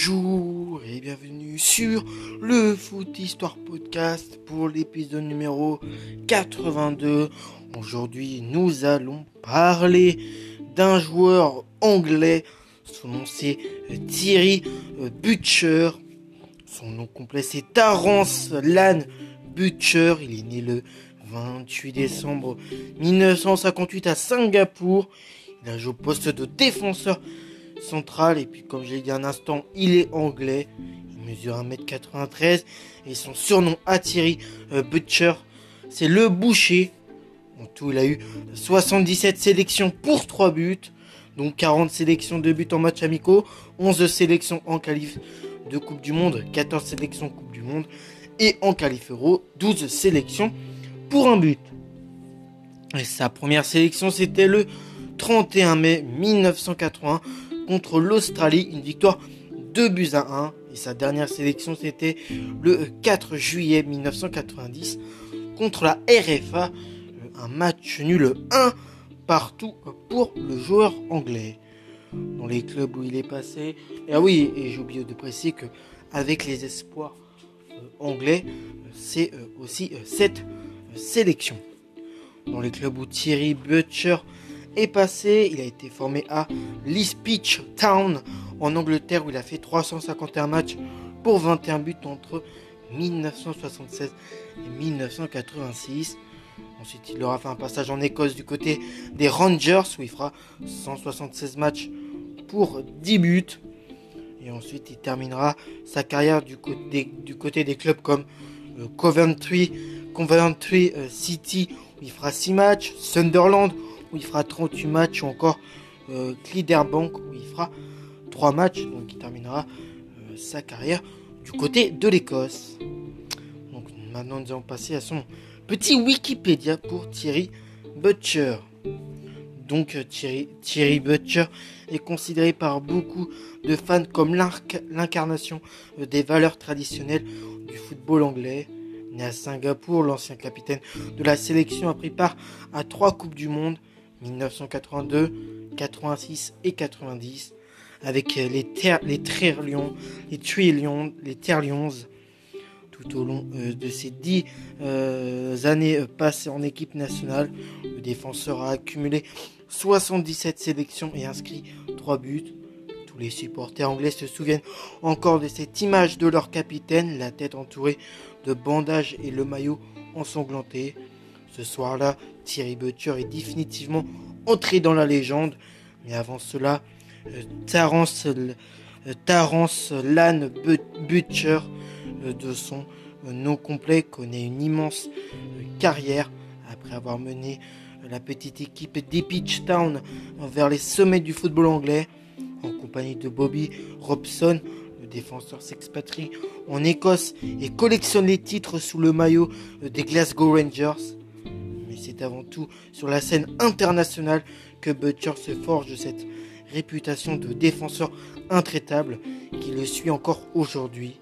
Bonjour et bienvenue sur le Foot Histoire Podcast pour l'épisode numéro 82. Aujourd'hui, nous allons parler d'un joueur anglais. Son nom c'est Thierry Butcher. Son nom complet c'est Terence Lan Butcher. Il est né le 28 décembre 1958 à Singapour. Il a joué au poste de défenseur central. Et puis, comme je l'ai dit un instant, il est anglais. Il mesure 1m93. Et son surnom à Thierry euh, Butcher, c'est le boucher. En tout, il a eu 77 sélections pour 3 buts. Donc 40 sélections de buts en match amicaux, 11 sélections en qualif de Coupe du Monde, 14 sélections Coupe du Monde et en qualif euro, 12 sélections pour un but. Et sa première sélection, c'était le 31 mai 1980 contre l'Australie, une victoire 2 buts à 1. Et sa dernière sélection, c'était le 4 juillet 1990 contre la RFA, un match nul 1 partout pour le joueur anglais. Dans les clubs où il est passé, et ah oui, et j'ai oublié de préciser que avec les espoirs euh, anglais, c'est euh, aussi euh, cette sélection. Dans les clubs où Thierry Butcher est passé. Il a été formé à Leespitch Town en Angleterre où il a fait 351 matchs pour 21 buts entre 1976 et 1986. Ensuite, il aura fait un passage en Écosse du côté des Rangers où il fera 176 matchs pour 10 buts. Et ensuite, il terminera sa carrière du côté, du côté des clubs comme euh, Coventry, Coventry euh, City où il fera 6 matchs, Sunderland où il fera 38 matchs, ou encore euh, Cliderbank où il fera 3 matchs. Donc il terminera euh, sa carrière du côté de l'Écosse. Donc maintenant nous allons passer à son petit Wikipédia pour Thierry Butcher. Donc euh, Thierry, Thierry Butcher est considéré par beaucoup de fans comme l'incarnation des valeurs traditionnelles du football anglais. Né à Singapour, l'ancien capitaine de la sélection a pris part à trois Coupes du Monde, 1982, 86 et 90 avec les, les Trillions, les Trillions, les Terlions tout au long euh, de ces dix euh, années euh, passées en équipe nationale. Le défenseur a accumulé 77 sélections et inscrit 3 buts. Tous les supporters anglais se souviennent encore de cette image de leur capitaine, la tête entourée de bandages et le maillot ensanglanté. Ce soir-là, Thierry Butcher est définitivement entré dans la légende. Mais avant cela, euh, Terence, euh, Lan Butcher, euh, de son nom complet, connaît une immense carrière après avoir mené la petite équipe d'Epitch Town vers les sommets du football anglais. En compagnie de Bobby Robson, le défenseur s'expatrie en Écosse et collectionne les titres sous le maillot des Glasgow Rangers c'est avant tout sur la scène internationale que Butcher se forge cette réputation de défenseur intraitable qui le suit encore aujourd'hui.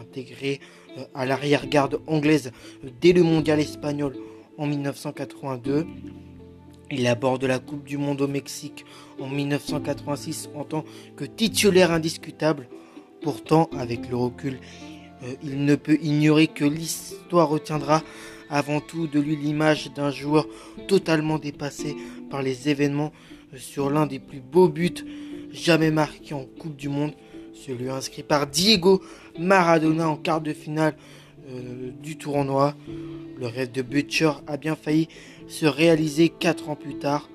Intégré euh, à l'arrière-garde anglaise dès le mondial espagnol en 1982, il aborde la Coupe du Monde au Mexique en 1986 en tant que titulaire indiscutable. Pourtant, avec le recul, euh, il ne peut ignorer que l'histoire retiendra avant tout de lui l'image d'un joueur totalement dépassé par les événements sur l'un des plus beaux buts jamais marqués en Coupe du Monde, celui inscrit par Diego Maradona en quart de finale euh, du tournoi. Le rêve de Butcher a bien failli se réaliser 4 ans plus tard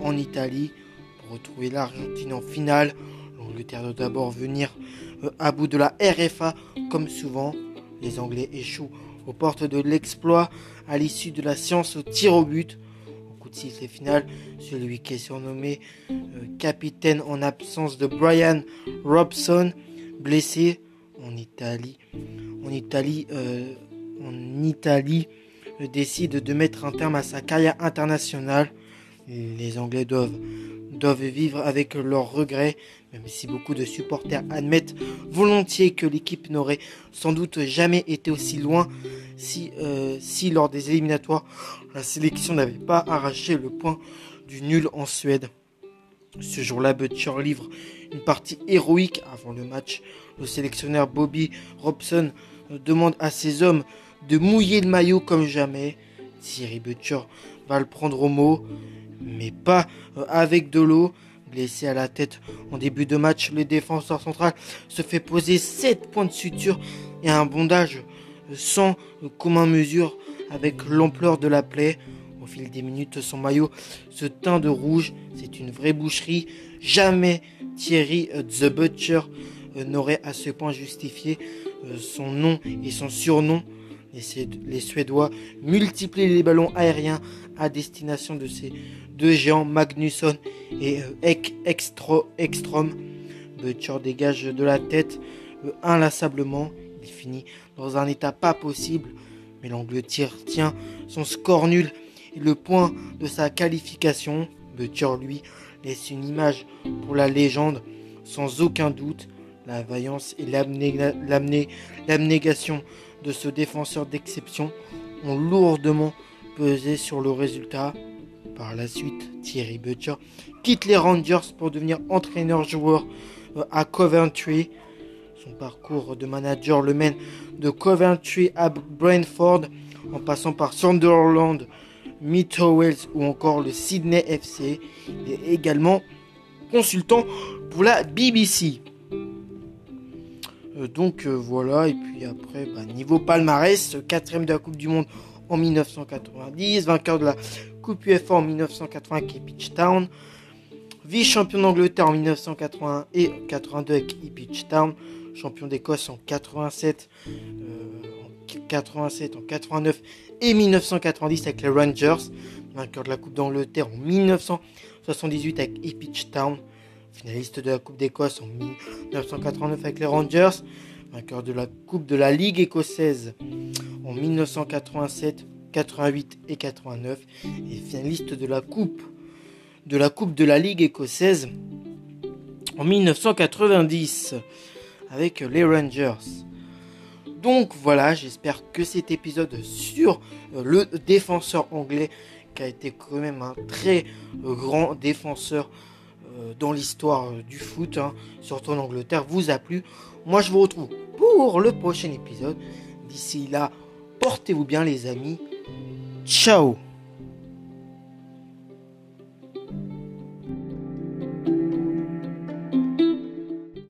en Italie pour retrouver l'Argentine en finale. L'Angleterre doit d'abord venir euh, à bout de la RFA comme souvent. Les Anglais échouent aux portes de l'exploit à l'issue de la science au tir au but. Au coup de sifflet final, celui qui est surnommé euh, capitaine en absence de Brian Robson, blessé en Italie. En Italie, euh, euh, décide de mettre un terme à sa carrière internationale. Les Anglais doivent doivent vivre avec leurs regrets, même si beaucoup de supporters admettent volontiers que l'équipe n'aurait sans doute jamais été aussi loin si, euh, si lors des éliminatoires, la sélection n'avait pas arraché le point du nul en Suède. Ce jour-là, Butcher livre une partie héroïque avant le match. Le sélectionneur Bobby Robson demande à ses hommes de mouiller le maillot comme jamais. Thierry Butcher va le prendre au mot, mais pas euh, avec de l'eau. Blessé à la tête en début de match, le défenseur central se fait poser 7 points de suture et un bondage sans commun mesure avec l'ampleur de la plaie. Au fil des minutes, son maillot se teint de rouge. C'est une vraie boucherie. Jamais Thierry euh, The Butcher euh, n'aurait à ce point justifié son nom et son surnom. Les Suédois multiplient les ballons aériens à destination de ces deux géants, Magnusson et euh, Ekstrom. Butcher dégage de la tête euh, inlassablement. Il finit dans un état pas possible, mais l'Angleterre tient son score nul et le point de sa qualification. Butcher, lui, laisse une image pour la légende, sans aucun doute. La vaillance et l'abnégation de ce défenseur d'exception ont lourdement pesé sur le résultat. Par la suite, Thierry Butcher quitte les Rangers pour devenir entraîneur-joueur euh, à Coventry. Son parcours de manager le mène de Coventry à Brentford, en passant par Sunderland, Wales ou encore le Sydney FC. Il est également consultant pour la BBC. Euh, donc euh, voilà, et puis après, bah, niveau palmarès, quatrième de la Coupe du Monde en 1990, vainqueur de la Coupe UEFA en 1980 avec Ipswich Town, vice-champion d'Angleterre en 1981 et 82 avec Ipswich Town, champion d'Écosse en 87, euh, en 87, en 89 et 1990 avec les Rangers, vainqueur de la Coupe d'Angleterre en 1978 avec Ipswich Town, finaliste de la Coupe d'Écosse en 1989 avec les Rangers, vainqueur de la Coupe de la Ligue écossaise en 1987, 88 et 89, et finaliste de la Coupe de la Coupe de la Ligue écossaise en 1990 avec les Rangers. Donc voilà, j'espère que cet épisode sur euh, le défenseur anglais, qui a été quand même un très grand défenseur dans l'histoire euh, du foot, hein, surtout en Angleterre, vous a plu. Moi, je vous retrouve pour le prochain épisode. D'ici là, portez-vous bien, les amis. Ciao